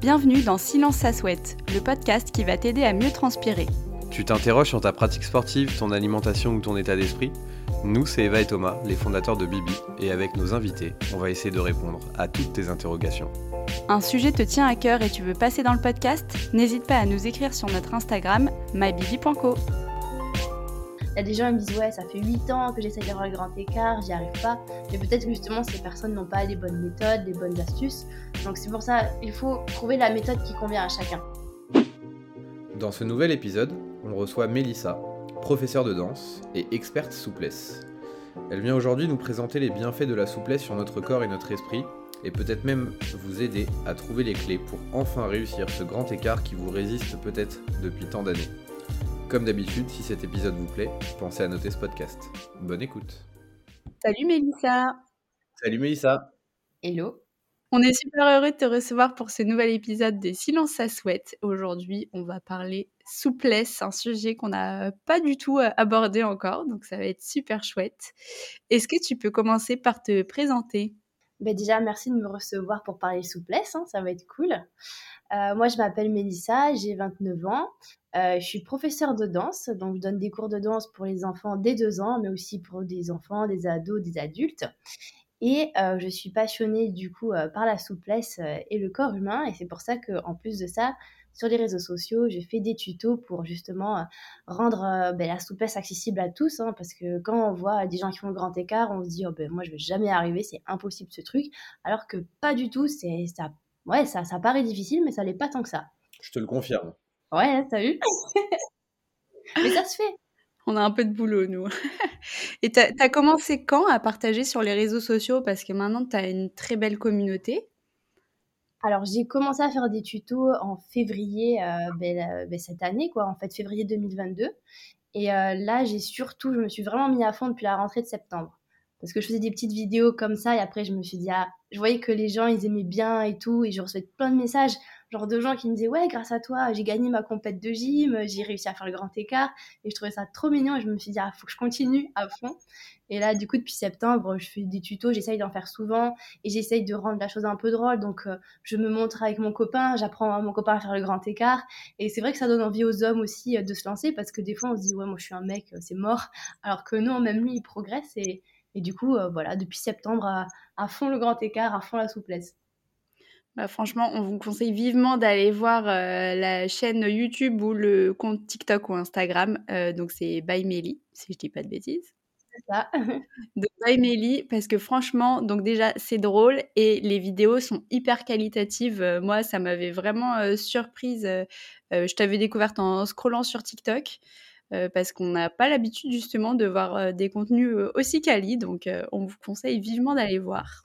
Bienvenue dans Silence ça souhaite, le podcast qui va t'aider à mieux transpirer. Tu t'interroges sur ta pratique sportive, ton alimentation ou ton état d'esprit? Nous, c'est Eva et Thomas, les fondateurs de Bibi, et avec nos invités, on va essayer de répondre à toutes tes interrogations. Un sujet te tient à cœur et tu veux passer dans le podcast? N'hésite pas à nous écrire sur notre Instagram mybibi.co. Il y a des gens qui me disent ouais ça fait 8 ans que j'essaie d'avoir le grand écart, j'y arrive pas. Mais peut-être justement ces personnes n'ont pas les bonnes méthodes, les bonnes astuces. Donc c'est pour ça il faut trouver la méthode qui convient à chacun. Dans ce nouvel épisode, on reçoit Mélissa, professeure de danse et experte souplesse. Elle vient aujourd'hui nous présenter les bienfaits de la souplesse sur notre corps et notre esprit, et peut-être même vous aider à trouver les clés pour enfin réussir ce grand écart qui vous résiste peut-être depuis tant d'années. Comme d'habitude, si cet épisode vous plaît, pensez à noter ce podcast. Bonne écoute. Salut Mélissa. Salut Mélissa. Hello. On est super heureux de te recevoir pour ce nouvel épisode des Silence à souhaite. Aujourd'hui, on va parler souplesse, un sujet qu'on n'a pas du tout euh, abordé encore, donc ça va être super chouette. Est-ce que tu peux commencer par te présenter? Ben déjà, merci de me recevoir pour parler souplesse, hein, ça va être cool. Euh, moi, je m'appelle Mélissa, j'ai 29 ans. Euh, je suis professeure de danse, donc je donne des cours de danse pour les enfants dès 2 ans, mais aussi pour des enfants, des ados, des adultes. Et euh, je suis passionnée du coup par la souplesse et le corps humain, et c'est pour ça qu'en plus de ça, sur les réseaux sociaux, je fais des tutos pour justement rendre ben, la souplesse accessible à tous, hein, parce que quand on voit des gens qui font le grand écart, on se dit oh, ben, moi je vais jamais arriver, c'est impossible ce truc, alors que pas du tout, c'est ça, ouais ça, ça paraît difficile, mais ça l'est pas tant que ça. Je te le confirme. Ouais, t'as vu? Mais ça se fait. On a un peu de boulot, nous. Et tu as, commencé quand à partager sur les réseaux sociaux? Parce que maintenant, tu as une très belle communauté. Alors, j'ai commencé à faire des tutos en février euh, ben, ben, cette année, quoi, en fait, février 2022. Et euh, là, j'ai surtout, je me suis vraiment mis à fond depuis la rentrée de septembre. Parce que je faisais des petites vidéos comme ça, et après, je me suis dit, ah, je voyais que les gens, ils aimaient bien et tout, et je recevais plein de messages genre de gens qui me disaient ouais grâce à toi j'ai gagné ma compète de gym j'ai réussi à faire le grand écart et je trouvais ça trop mignon et je me suis dit ah faut que je continue à fond. Et là du coup depuis septembre je fais des tutos j'essaye d'en faire souvent et j'essaye de rendre la chose un peu drôle donc euh, je me montre avec mon copain j'apprends à mon copain à faire le grand écart et c'est vrai que ça donne envie aux hommes aussi euh, de se lancer parce que des fois on se dit ouais moi je suis un mec euh, c'est mort alors que non même lui il progresse et, et du coup voilà depuis septembre à, à fond le grand écart à fond la souplesse bah, franchement, on vous conseille vivement d'aller voir euh, la chaîne YouTube ou le compte TikTok ou Instagram. Euh, donc, c'est By si je dis pas de bêtises. C'est ça. de By parce que franchement, donc déjà, c'est drôle et les vidéos sont hyper qualitatives. Euh, moi, ça m'avait vraiment surprise. je t'avais découverte en scrollant sur TikTok. Parce qu'on n'a pas l'habitude justement de voir des contenus aussi quali, donc on vous conseille vivement d'aller voir.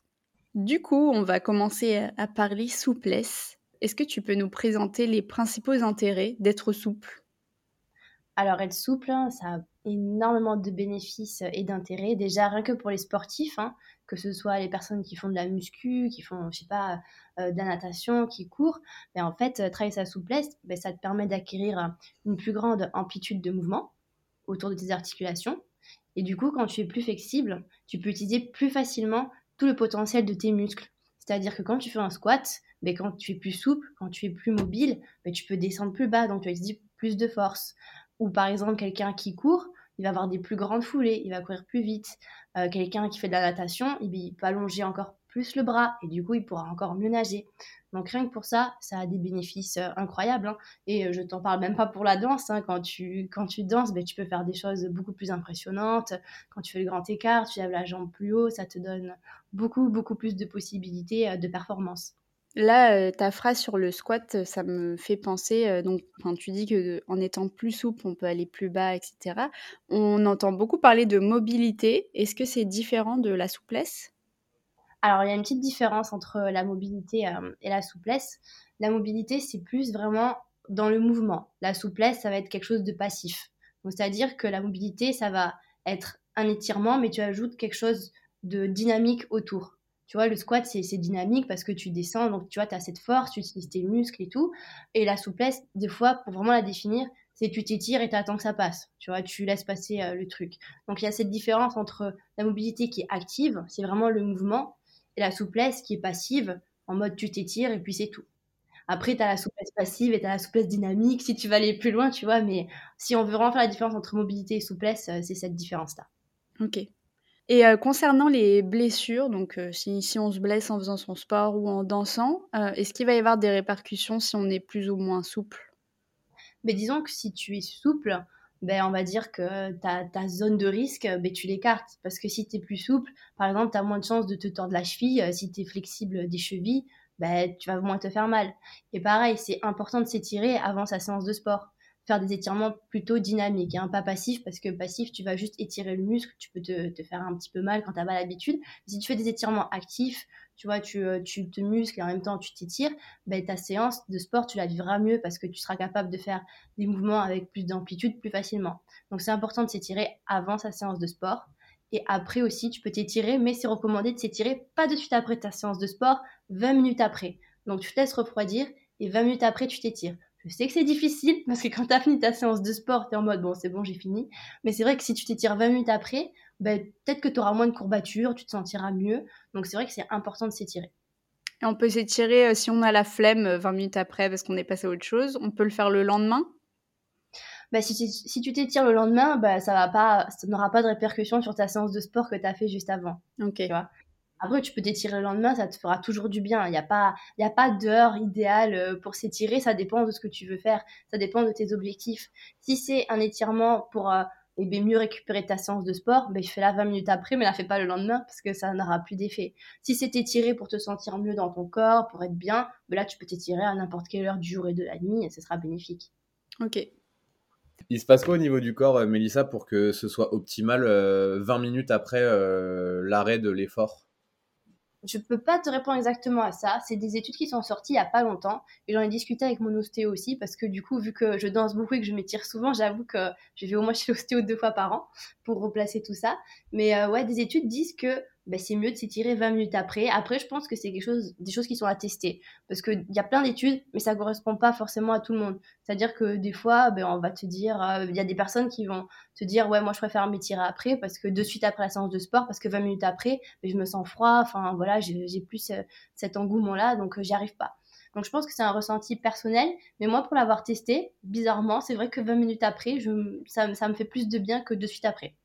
Du coup, on va commencer à parler souplesse. Est-ce que tu peux nous présenter les principaux intérêts d'être souple? Alors, être souple, hein, ça énormément de bénéfices et d'intérêts. Déjà, rien que pour les sportifs, hein, que ce soit les personnes qui font de la muscu, qui font, je sais pas, euh, de la natation, qui courent, mais en fait, travailler sa souplesse, ben, ça te permet d'acquérir une plus grande amplitude de mouvement autour de tes articulations. Et du coup, quand tu es plus flexible, tu peux utiliser plus facilement le potentiel de tes muscles. C'est-à-dire que quand tu fais un squat, mais quand tu es plus souple, quand tu es plus mobile, mais tu peux descendre plus bas, donc tu as plus de force. Ou par exemple, quelqu'un qui court, il va avoir des plus grandes foulées, il va courir plus vite. Euh, quelqu'un qui fait de la natation, il peut allonger encore plus le bras et du coup il pourra encore mieux nager. Donc rien que pour ça, ça a des bénéfices euh, incroyables. Hein. Et euh, je t'en parle même pas pour la danse. Hein. Quand, tu, quand tu danses, ben, tu peux faire des choses beaucoup plus impressionnantes. Quand tu fais le grand écart, tu lèves la jambe plus haut, ça te donne beaucoup, beaucoup plus de possibilités de performance. Là, ta phrase sur le squat, ça me fait penser, donc quand tu dis qu'en étant plus souple, on peut aller plus bas, etc. On entend beaucoup parler de mobilité. Est-ce que c'est différent de la souplesse? Alors, il y a une petite différence entre la mobilité euh, et la souplesse. La mobilité, c'est plus vraiment dans le mouvement. La souplesse, ça va être quelque chose de passif. C'est-à-dire que la mobilité, ça va être un étirement, mais tu ajoutes quelque chose de dynamique autour. Tu vois, le squat, c'est dynamique parce que tu descends, donc tu vois, tu as cette force, tu utilises tes muscles et tout. Et la souplesse, des fois, pour vraiment la définir, c'est tu t'étires et tu attends que ça passe. Tu vois, tu laisses passer le truc. Donc il y a cette différence entre la mobilité qui est active, c'est vraiment le mouvement, et la souplesse qui est passive, en mode tu t'étires et puis c'est tout. Après, tu as la souplesse passive et tu as la souplesse dynamique si tu vas aller plus loin, tu vois. Mais si on veut vraiment faire la différence entre mobilité et souplesse, euh, c'est cette différence-là. Ok. Et euh, concernant les blessures, donc euh, si, on se blesse en faisant son sport ou en dansant, est-ce qu'il va y avoir des répercussions si on est plus ou moins souple? Mais disons que si tu es souple, ben, on va dire que ta, zone de risque, ben, tu l'écartes. Parce que si tu es plus souple, par exemple, tu as moins de chances de te tordre la cheville. Si tu es flexible des chevilles, bah, tu vas moins te faire mal. Et pareil, c'est important de s'étirer avant sa séance de sport. Faire des étirements plutôt dynamiques, hein, pas passifs, parce que passif, tu vas juste étirer le muscle, tu peux te, faire un petit peu mal quand tu n'as pas l'habitude. Si tu fais des étirements actifs, tu vois, tu, euh, tu te muscles et en même temps tu t'étires, ben, ta séance de sport, tu la vivras mieux parce que tu seras capable de faire des mouvements avec plus d'amplitude plus facilement. Donc c'est important de s'étirer avant sa séance de sport. Et après aussi, tu peux t'étirer, mais c'est recommandé de s'étirer pas de suite après ta séance de sport, 20 minutes après. Donc tu te laisses refroidir et 20 minutes après, tu t'étires. Je sais que c'est difficile parce que quand tu as fini ta séance de sport, tu es en mode bon, c'est bon, j'ai fini. Mais c'est vrai que si tu t'étires 20 minutes après, ben, peut-être que tu auras moins de courbatures, tu te sentiras mieux. Donc c'est vrai que c'est important de s'étirer. Et on peut s'étirer euh, si on a la flemme 20 euh, minutes après parce qu'on est passé à autre chose. On peut le faire le lendemain? Bah, si, si, tu t'étires le lendemain, bah, ça va pas, ça n'aura pas de répercussion sur ta séance de sport que tu as fait juste avant. Ok. Tu vois? Après, tu peux t'étirer le lendemain, ça te fera toujours du bien. Il n'y a pas, il a pas d'heure idéale euh, pour s'étirer. Ça dépend de ce que tu veux faire. Ça dépend de tes objectifs. Si c'est un étirement pour euh, eh bien, mieux récupérer ta séance de sport, ben, je fais la 20 minutes après, mais la fais pas le lendemain parce que ça n'aura plus d'effet. Si c'est étiré pour te sentir mieux dans ton corps, pour être bien, ben là, tu peux t'étirer à n'importe quelle heure du jour et de la nuit et ce sera bénéfique. Ok. Il se passe quoi au niveau du corps, euh, Mélissa, pour que ce soit optimal 20 euh, minutes après euh, l'arrêt de l'effort? Je peux pas te répondre exactement à ça. C'est des études qui sont sorties il y a pas longtemps et j'en ai discuté avec mon ostéo aussi parce que du coup, vu que je danse beaucoup et que je m'étire souvent, j'avoue que je vais au moins chez l'ostéo deux fois par an pour replacer tout ça. Mais ouais, des études disent que ben, c'est mieux de s'étirer 20 minutes après. Après, je pense que c'est chose, des choses qui sont à tester. Parce qu'il y a plein d'études, mais ça ne correspond pas forcément à tout le monde. C'est-à-dire que des fois, ben, on va te dire, euh, il y a des personnes qui vont te dire, ouais, moi je préfère m'étirer après, parce que de suite après la séance de sport, parce que 20 minutes après, ben, je me sens froid, enfin voilà, j'ai plus euh, cet engouement-là, donc euh, j'y arrive pas. Donc je pense que c'est un ressenti personnel, mais moi pour l'avoir testé, bizarrement, c'est vrai que 20 minutes après, je, ça, ça me fait plus de bien que de suite après.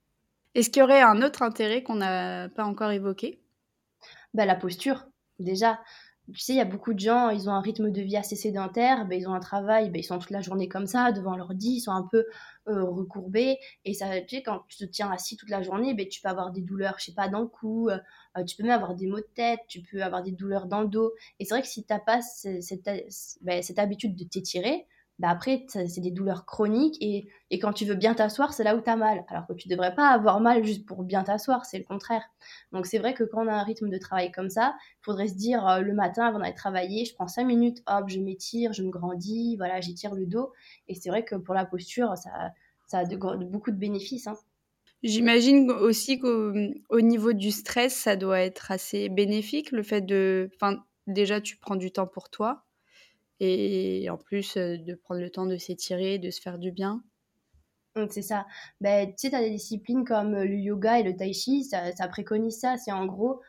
Est-ce qu'il y aurait un autre intérêt qu'on n'a pas encore évoqué? Bah, La posture, déjà. Tu sais, il y a beaucoup de gens, ils ont un rythme de vie assez sédentaire, bah, ils ont un travail, bah, ils sont toute la journée comme ça, devant lit, ils sont un peu euh, recourbés. Et ça, tu sais, quand tu te tiens assis toute la journée, bah, tu peux avoir des douleurs, je sais pas, dans le cou, euh, tu peux même avoir des maux de tête, tu peux avoir des douleurs dans le dos. Et c'est vrai que si tu n'as pas cette, cette habitude de t'étirer, bah après, c'est des douleurs chroniques et, et, quand tu veux bien t'asseoir, c'est là où tu as mal. Alors que tu devrais pas avoir mal juste pour bien t'asseoir, c'est le contraire. Donc c'est vrai que quand on a un rythme de travail comme ça, il faudrait se dire euh, le matin avant d'aller travailler, je prends 5 minutes, hop, je m'étire, je me grandis, voilà, j'étire le dos. Et c'est vrai que pour la posture, ça, ça a de, beaucoup de bénéfices. Hein. J'imagine aussi qu'au niveau du stress, ça doit être assez bénéfique, le fait de... Enfin, déjà, tu prends du temps pour toi et en plus de prendre le temps de s'étirer, de se faire du bien. C'est ça. Ben, tu sais, tu as des disciplines comme le yoga et le tai chi, ça, ça préconise ça. C'est en gros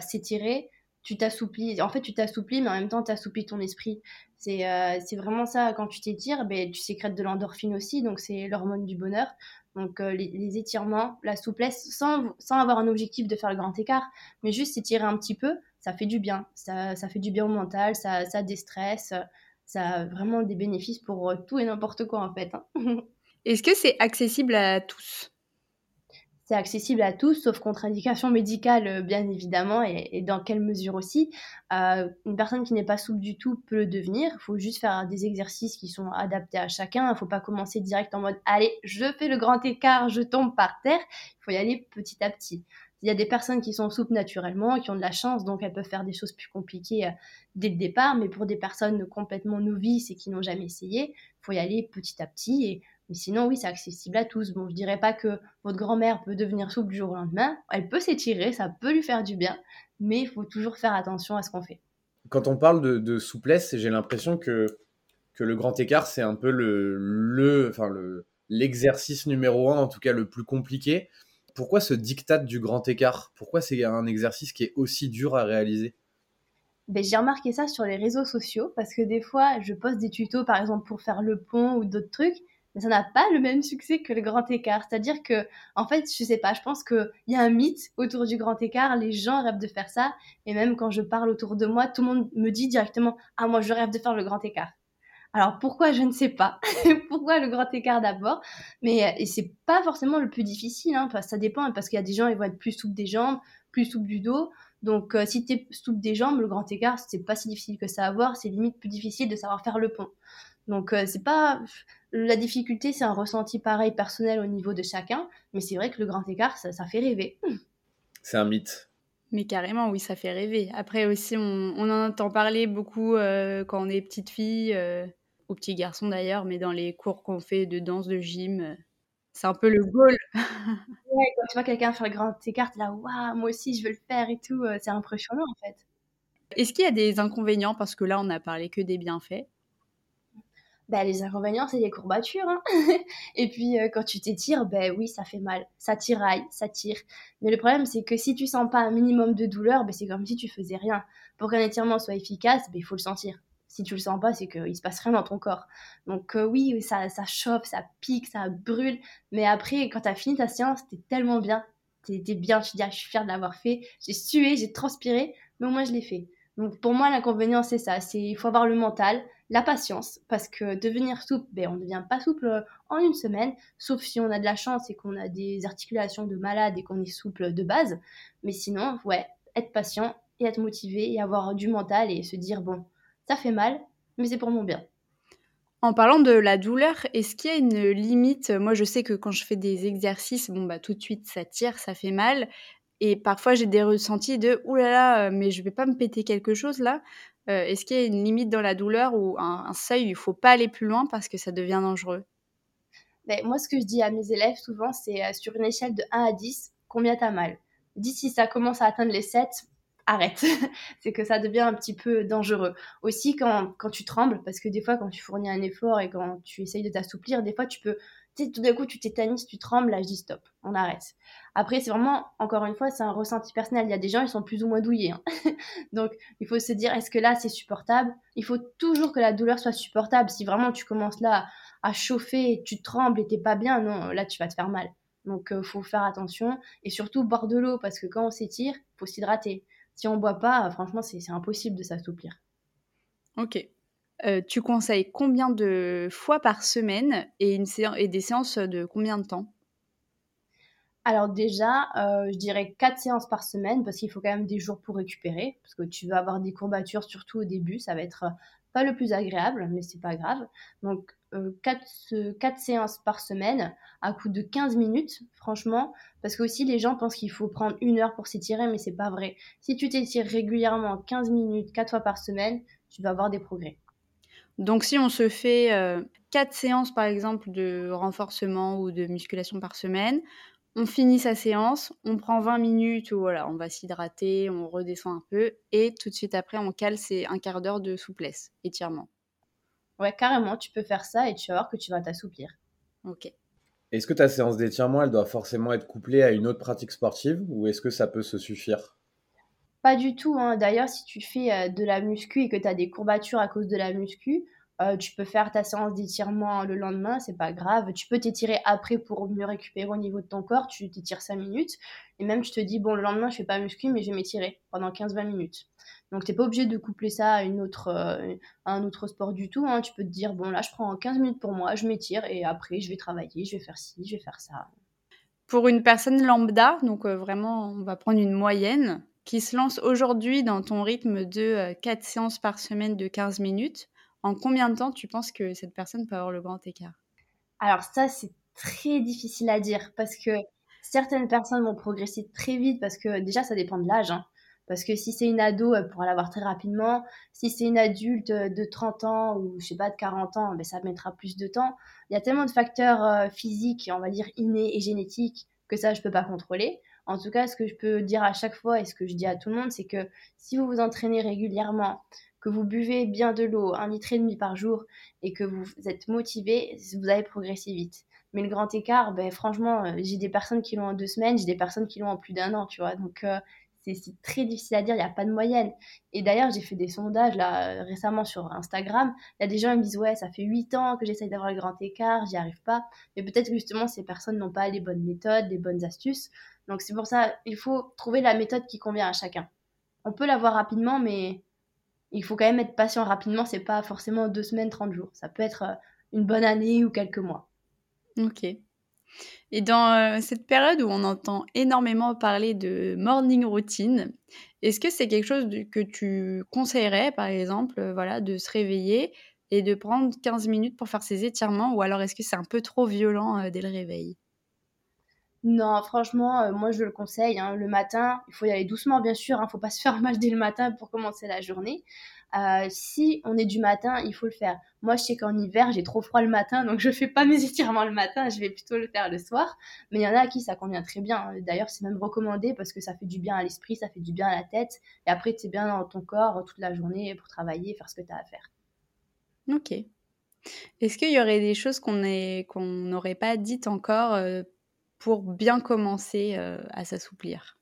s'étirer, tu t'assouplis. En fait, tu t'assouplis, mais en même temps, tu assouplis ton esprit. C'est vraiment ça. Quand tu t'étires, ben, tu sécrètes de l'endorphine aussi, donc c'est l'hormone du bonheur. Donc les, les, étirements, la souplesse, sans, sans avoir un objectif de faire le grand écart, mais juste s'étirer un petit peu, ça fait du bien. Ça, ça fait du bien au mental, ça, ça déstresse, ça a vraiment des bénéfices pour euh, tout et n'importe quoi en fait. Hein. Est-ce que c'est accessible à tous? C'est accessible à tous, sauf contre-indication médicale, euh, bien évidemment, et, dans quelle mesure aussi? Euh, une personne qui n'est pas souple du tout peut le devenir. Il faut juste faire des exercices qui sont adaptés à chacun. Il ne faut pas commencer direct en mode allez, je fais le grand écart, je tombe par terre. Il faut y aller petit à petit. Il y a des personnes qui sont souples naturellement, qui ont de la chance, donc elles peuvent faire des choses plus compliquées euh, dès le départ. Mais pour des personnes complètement novices et qui n'ont jamais essayé, faut y aller petit à petit. Et, mais sinon, oui, c'est accessible à tous. Bon, je dirais pas que votre grand-mère peut devenir souple du jour au lendemain. Elle peut s'étirer, ça peut lui faire du bien, mais il faut toujours faire attention à ce qu'on fait. Quand on parle de, souplesse, j'ai l'impression que que le grand écart, c'est un peu le, le, enfin le, l'exercice numéro un, en tout cas le plus compliqué. Pourquoi ce diktat du grand écart? Pourquoi c'est un exercice qui est aussi dur à réaliser? Ben, j'ai remarqué ça sur les réseaux sociaux parce que des fois, je poste des tutos, par exemple, pour faire le pont ou d'autres trucs, mais ça n'a pas le même succès que le grand écart. C'est-à-dire que, en fait, je sais pas, je pense qu'il y a un mythe autour du grand écart, les gens rêvent de faire ça, et même quand je parle autour de moi, tout le monde me dit directement Ah, moi, je rêve de faire le grand écart. Alors pourquoi je ne sais pas. pourquoi le grand écart d'abord? Mais euh, c'est pas forcément le plus difficile. Hein, ça dépend parce qu'il y a des gens ils vont être plus souples des jambes, plus souples du dos. Donc euh, si tu es souple des jambes, le grand écart c'est pas si difficile que ça à voir. C'est limite plus difficile de savoir faire le pont. Donc euh, c'est pas la difficulté, c'est un ressenti pareil personnel au niveau de chacun. Mais c'est vrai que le grand écart ça fait rêver. C'est un mythe. Mais carrément, oui, ça fait rêver. Après aussi, on, on en entend parler beaucoup quand on est petite fille aux petits garçons d'ailleurs, mais dans les cours qu'on fait de danse, de gym, euh, c'est un peu le goal. ouais, quand tu vois quelqu'un faire le grand écart, là, waouh, moi aussi je veux le faire et tout, euh, c'est impressionnant en fait. Est-ce qu'il y a des inconvénients? Parce que là, on n'a parlé que des bienfaits. Ben, les inconvénients, c'est les courbatures. Hein et puis, euh, quand tu t'étires, ben oui, ça fait mal. Ça tiraille, ça tire. Mais le problème, c'est que si tu sens pas un minimum de douleur, ben, c'est comme si tu faisais rien. Pour qu'un étirement soit efficace, ben, il faut le sentir si tu le sens pas, c'est qu'il se passe rien dans ton corps. Donc euh, oui, ça, ça chauffe, ça pique, ça brûle, mais après, quand tu as fini ta séance, t'es tellement bien, t'es es bien, tu dis, ah, je suis fière de l'avoir fait, j'ai sué, j'ai transpiré, mais au moins je l'ai fait. Donc pour moi, l'inconvénient, c'est ça, c'est il faut avoir le mental, la patience, parce que devenir souple, ben, on ne devient pas souple euh, en une semaine, sauf si on a de la chance et qu'on a des articulations de malade et qu'on est souple de base. Mais sinon, ouais, être patient et être motivé et avoir du mental et se dire, bon, ça fait mal, mais c'est pour mon bien. En parlant de la douleur, est-ce qu'il y a une limite? Moi, je sais que quand je fais des exercices, bon bah tout de suite ça tire, ça fait mal, et parfois j'ai des ressentis de oulala, là là, euh, mais je vais pas me péter quelque chose là. Euh, est-ce qu'il y a une limite dans la douleur ou un, seuil où il faut pas aller plus loin parce que ça devient dangereux? Ben, Moi, ce que je dis à mes élèves souvent, c'est euh, sur une échelle de 1 à 10, combien tu as mal? 10 si ça commence à atteindre les 7, arrête. c'est que ça devient un petit peu dangereux. Aussi quand, quand tu trembles, parce que des fois quand tu fournis un effort et quand tu essayes de t'assouplir, des fois tu peux, tout d'un coup tu tétanises, tu trembles, là je dis stop, on arrête. Après c'est vraiment, encore une fois, c'est un ressenti personnel. Il y a des gens, ils sont plus ou moins douillés. Hein. Donc il faut se dire, est-ce que là c'est supportable? Il faut toujours que la douleur soit supportable. Si vraiment tu commences là à chauffer, tu trembles et t'es pas bien, non, là tu vas te faire mal. Donc, euh, faut faire attention et surtout boire de l'eau parce que quand on s'étire, faut s'hydrater si on boit pas, franchement, c'est impossible de s'assouplir. Ok. Euh, tu conseilles combien de fois par semaine et, des séances de combien de temps? Alors déjà, euh, je dirais 4 séances par semaine parce qu'il faut quand même des jours pour récupérer parce que tu vas avoir des courbatures surtout au début, ça va être pas le plus agréable mais c'est pas grave. Donc 4, euh, séances par semaine à coût de 15 minutes, franchement, parce que aussi les gens pensent qu'il faut prendre une heure pour s'étirer, mais c'est pas vrai. Si tu t'étires régulièrement 15 minutes, 4 fois par semaine, tu vas avoir des progrès. Donc si on se fait 4 euh, séances par exemple de renforcement ou de musculation par semaine, on finit sa séance, on prend 20 minutes où voilà, on va s'hydrater, on redescend un peu et tout de suite après on cale c'est un quart d'heure de souplesse, étirement. Ouais, carrément, tu peux faire ça et tu vas voir que tu vas t'assouplir. Ok. Est-ce que ta séance d'étirement, elle doit forcément être couplée à une autre pratique sportive ou est-ce que ça peut se suffire? Pas du tout. Hein. D'ailleurs, si tu fais euh, de la muscu et que tu as des courbatures à cause de la muscu, euh, tu peux faire ta séance d'étirement le lendemain, c'est pas grave. Tu peux t'étirer après pour mieux récupérer au niveau de ton corps. Tu t'étires 5 minutes. Et même, tu te dis, bon, le lendemain, je fais pas muscu, mais je vais m'étirer pendant 15-20 minutes. Donc, tu n'es pas obligé de coupler ça à, une autre, euh, un autre sport du tout. Hein. Tu peux te dire, bon, là, je prends 15 minutes pour moi, je m'étire et après, je vais travailler, je vais faire ci, je vais faire ça. Pour une personne lambda, donc vraiment, on va prendre une moyenne, qui se lance aujourd'hui dans ton rythme de 4 séances par semaine de 15 minutes, en combien de temps tu penses que cette personne peut avoir le grand écart? Alors ça, c'est très difficile à dire parce que certaines personnes vont progresser très vite parce que déjà, ça dépend de l'âge. Hein. Parce que si c'est une ado, elle pourra l'avoir très rapidement. Si c'est une adulte de 30 ans ou je sais pas de 40 ans, ben ça mettra plus de temps. Il y a tellement de facteurs euh, physiques, on va dire innés et génétiques que ça je peux pas contrôler. En tout cas, ce que je peux dire à chaque fois et ce que je dis à tout le monde, c'est que si vous vous entraînez régulièrement, que vous buvez bien de l'eau, un litre et demi par jour, et que vous êtes motivé, vous allez progresser vite. Mais le grand écart, ben, franchement, euh, j'ai des personnes qui l'ont en deux semaines, j'ai des personnes qui l'ont en plus d'un an, tu vois. Donc, euh, c'est très difficile à dire, il n'y a pas de moyenne. Et d'ailleurs, j'ai fait des sondages là récemment sur Instagram. Il y a des gens qui me disent Ouais, ça fait 8 ans que j'essaye d'avoir le grand écart, j'y arrive pas. Mais peut-être justement, ces personnes n'ont pas les bonnes méthodes, les bonnes astuces. Donc c'est pour ça, il faut trouver la méthode qui convient à chacun. On peut l'avoir rapidement, mais il faut quand même être patient rapidement. C'est pas forcément deux semaines, 30 jours. Ça peut être euh, une bonne année ou quelques mois. Ok. Et dans euh, cette période où on entend énormément parler de morning routine, est-ce que c'est quelque chose que tu conseillerais, par exemple, euh, voilà, de se réveiller et de prendre 15 minutes pour faire ses étirements, ou alors est-ce que c'est un peu trop violent dès le réveil? Non, franchement, moi je le conseille. Hein. Le matin, il faut y aller doucement, bien sûr. Il ne faut pas se faire mal dès le matin pour commencer la journée. Euh, si on est du matin, il faut le faire. Moi, je sais qu'en hiver, j'ai trop froid le matin, donc je fais pas mes étirements le matin, je vais plutôt le faire le soir. Mais il y en a à qui ça convient très bien. D'ailleurs, c'est même recommandé parce que ça fait du bien à l'esprit, ça fait du bien à la tête. Et après, tu es bien dans ton corps toute la journée pour travailler, faire ce que tu as à faire. Ok. Est-ce qu'il y aurait des choses qu'on n'aurait pas dites encore euh, pour bien commencer euh, à s'assouplir?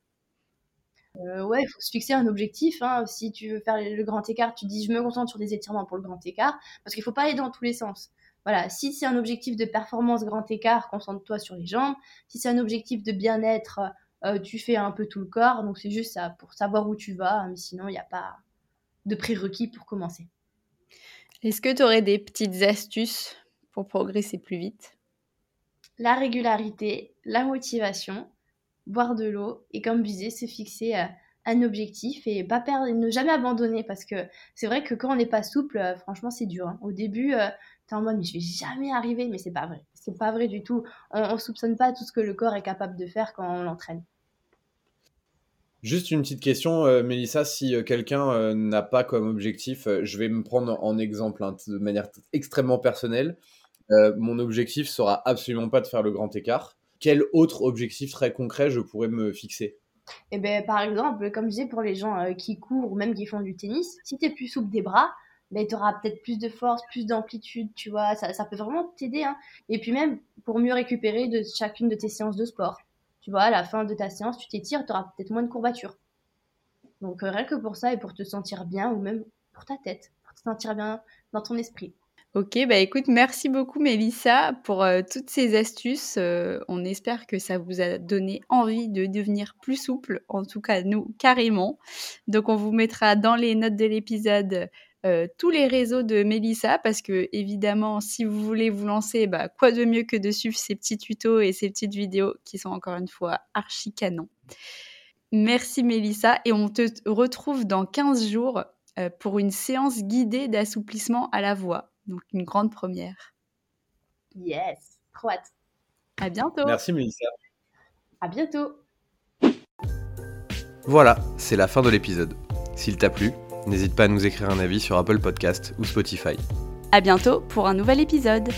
Euh, ouais, il faut se fixer un objectif. Hein. Si tu veux faire le grand écart, tu dis je me concentre sur des étirements pour le grand écart, parce qu'il faut pas aller dans tous les sens. Voilà, si c'est un objectif de performance grand écart, concentre-toi sur les jambes. Si c'est un objectif de bien-être, euh, tu fais un peu tout le corps. Donc c'est juste ça pour savoir où tu vas, mais sinon il n'y a pas de prérequis pour commencer. Est-ce que tu aurais des petites astuces pour progresser plus vite? La régularité, la motivation boire de l'eau et comme disais, se fixer euh, un objectif et ne jamais abandonner parce que c'est vrai que quand on n'est pas souple, euh, franchement, c'est dur. Hein. Au début, euh, tu es en mode mais je vais jamais arriver, mais c'est pas vrai. C'est pas vrai du tout. On, ne soupçonne pas tout ce que le corps est capable de faire quand on l'entraîne. Juste une petite question, Mélissa, si quelqu'un n'a pas comme objectif, je vais me prendre en exemple hein, de manière extrêmement personnelle. Mon objectif sera absolument pas de faire le grand écart quel autre objectif très concret je pourrais me fixer? Eh ben, par exemple, comme je disais, pour les gens euh, qui courent ou même qui font du tennis, si tu es plus souple des bras, ben, tu auras peut-être plus de force, plus d'amplitude, tu vois, ça, ça peut vraiment t'aider. Hein. Et puis même pour mieux récupérer de chacune de tes séances de sport. Tu vois, à la fin de ta séance, tu t'étires, tu auras peut-être moins de courbatures. Donc euh, rien que pour ça et pour te sentir bien, ou même pour ta tête, pour te sentir bien dans ton esprit. Ok, bah écoute, merci beaucoup Mélissa pour euh, toutes ces astuces. Euh, on espère que ça vous a donné envie de devenir plus souple, en tout cas nous carrément. Donc on vous mettra dans les notes de l'épisode euh, tous les réseaux de Mélissa parce que évidemment si vous voulez vous lancer, bah, quoi de mieux que de suivre ces petits tutos et ces petites vidéos qui sont encore une fois archi canon. Merci Mélissa et on te retrouve dans 15 jours pour une séance guidée d'assouplissement à la voix. Donc une grande première. Yes, trop hâte. À bientôt. Merci Mélissa. À bientôt. Voilà, c'est la fin de l'épisode. S'il t'a plu, n'hésite pas à nous écrire un avis sur Apple Podcast ou Spotify. À bientôt pour un nouvel épisode.